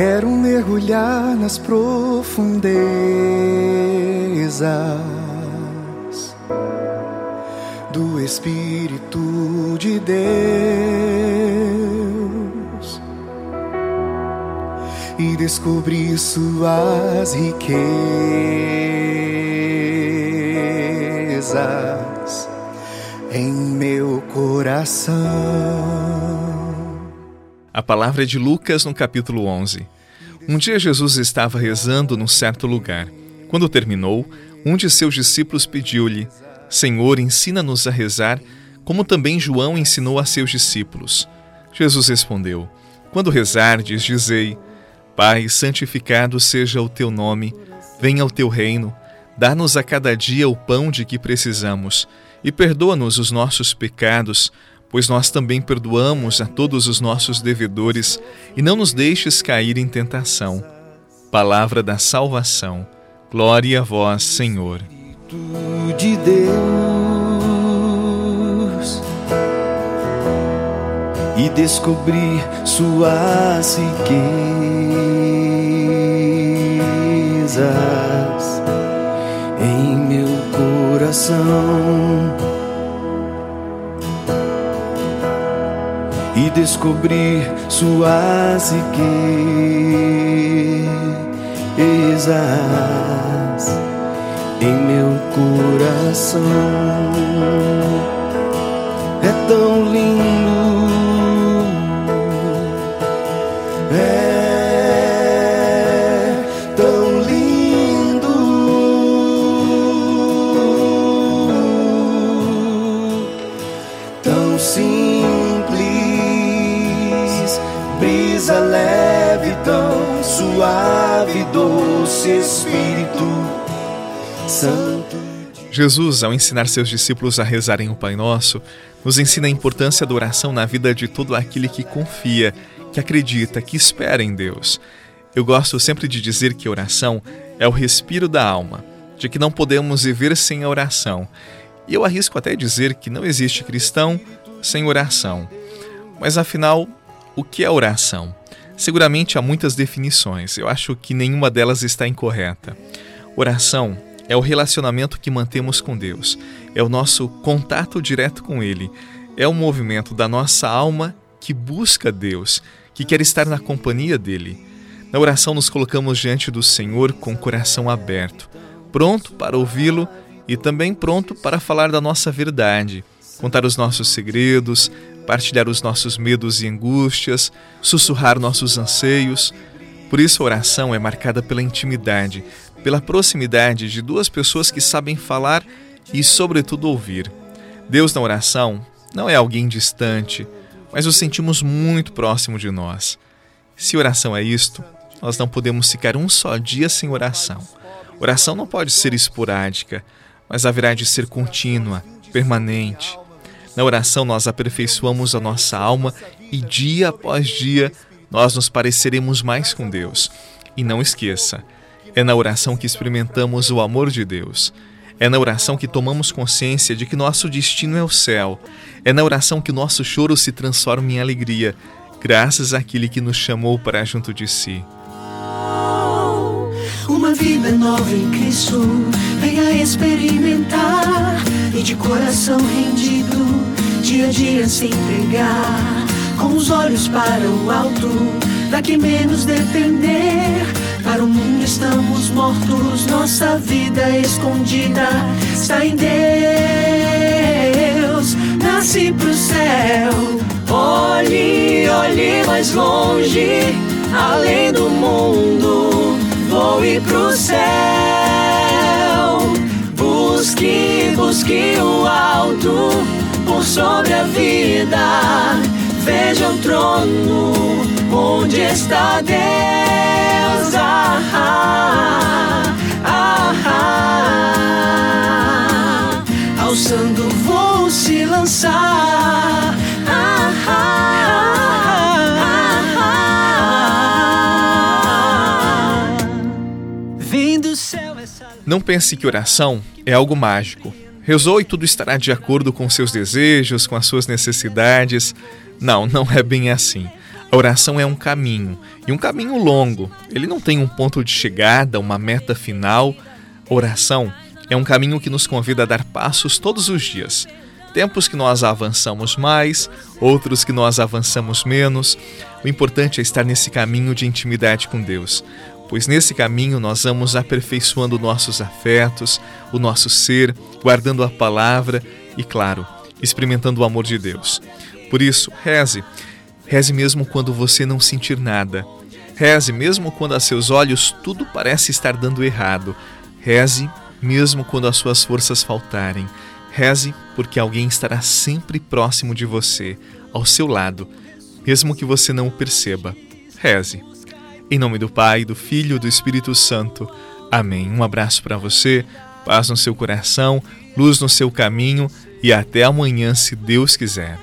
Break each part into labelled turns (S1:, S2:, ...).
S1: Quero mergulhar nas profundezas do Espírito de Deus e descobrir suas riquezas em meu coração.
S2: A palavra é de Lucas no capítulo 11. Um dia Jesus estava rezando num certo lugar. Quando terminou, um de seus discípulos pediu-lhe: Senhor, ensina-nos a rezar, como também João ensinou a seus discípulos. Jesus respondeu: Quando rezardes, dizei: Pai, santificado seja o teu nome, venha o teu reino, dá-nos a cada dia o pão de que precisamos e perdoa-nos os nossos pecados pois nós também perdoamos a todos os nossos devedores, e não nos deixes cair em tentação. Palavra da salvação. Glória a vós, Senhor.
S1: De Deus e descobrir suas riquezas em meu coração descobrir suas riquezas em meu coração. É tão lindo. É tão lindo. Tão simples brisa leve, tão suave, doce Espírito Santo.
S2: Jesus, ao ensinar seus discípulos a rezarem o Pai Nosso, nos ensina a importância da oração na vida de todo aquele que confia, que acredita, que espera em Deus. Eu gosto sempre de dizer que oração é o respiro da alma, de que não podemos viver sem a oração. E eu arrisco até dizer que não existe cristão sem oração. Mas afinal, o que é oração? Seguramente há muitas definições, eu acho que nenhuma delas está incorreta. Oração é o relacionamento que mantemos com Deus, é o nosso contato direto com Ele, é o movimento da nossa alma que busca Deus, que quer estar na companhia dele. Na oração, nos colocamos diante do Senhor com o coração aberto, pronto para ouvi-lo e também pronto para falar da nossa verdade, contar os nossos segredos, partilhar os nossos medos e angústias, sussurrar nossos anseios. Por isso, a oração é marcada pela intimidade, pela proximidade de duas pessoas que sabem falar e, sobretudo, ouvir. Deus na oração não é alguém distante, mas o sentimos muito próximo de nós. Se oração é isto, nós não podemos ficar um só dia sem oração. Oração não pode ser esporádica, mas haverá de ser contínua, permanente. Na oração, nós aperfeiçoamos a nossa alma e dia após dia nós nos pareceremos mais com Deus. E não esqueça, é na oração que experimentamos o amor de Deus. É na oração que tomamos consciência de que nosso destino é o céu. É na oração que nosso choro se transforma em alegria, graças àquele que nos chamou para junto de si.
S3: Vida nova em Cristo, venha experimentar e de coração rendido dia a dia se entregar, com os olhos para o alto, daqui menos depender. Para o mundo estamos mortos, nossa vida escondida está em Deus. Nasci pro céu, olhe, olhe mais longe, além do mundo, voe pro céu. Busque, busque o alto por sobre a vida. Veja o trono onde está Deus. Ah, ah, ah, ah, alçando vou se lançar.
S2: Não pense que oração é algo mágico Rezou e tudo estará de acordo com seus desejos, com as suas necessidades. Não, não é bem assim. A oração é um caminho, e um caminho longo. Ele não tem um ponto de chegada, uma meta final. A oração é um caminho que nos convida a dar passos todos os dias. Tempos que nós avançamos mais, outros que nós avançamos menos. O importante é estar nesse caminho de intimidade com Deus, pois nesse caminho nós vamos aperfeiçoando nossos afetos, o nosso ser, guardando a palavra e, claro, experimentando o amor de Deus. Por isso, reze. Reze mesmo quando você não sentir nada. Reze mesmo quando a seus olhos tudo parece estar dando errado. Reze mesmo quando as suas forças faltarem. Reze porque alguém estará sempre próximo de você, ao seu lado, mesmo que você não o perceba. Reze. Em nome do Pai, do Filho e do Espírito Santo. Amém. Um abraço para você, paz no seu coração, luz no seu caminho e até amanhã, se Deus quiser.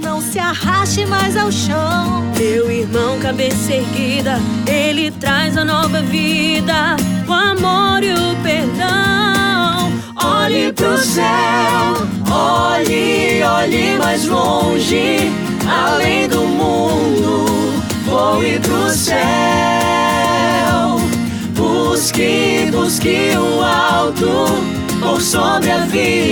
S3: Não se arraste mais ao chão. Meu irmão, cabeça erguida, ele traz a nova vida, o amor e o perdão. Olhe pro céu, olhe, olhe mais longe, além do pro céu. Busque, busque o alto, por sobre a vida.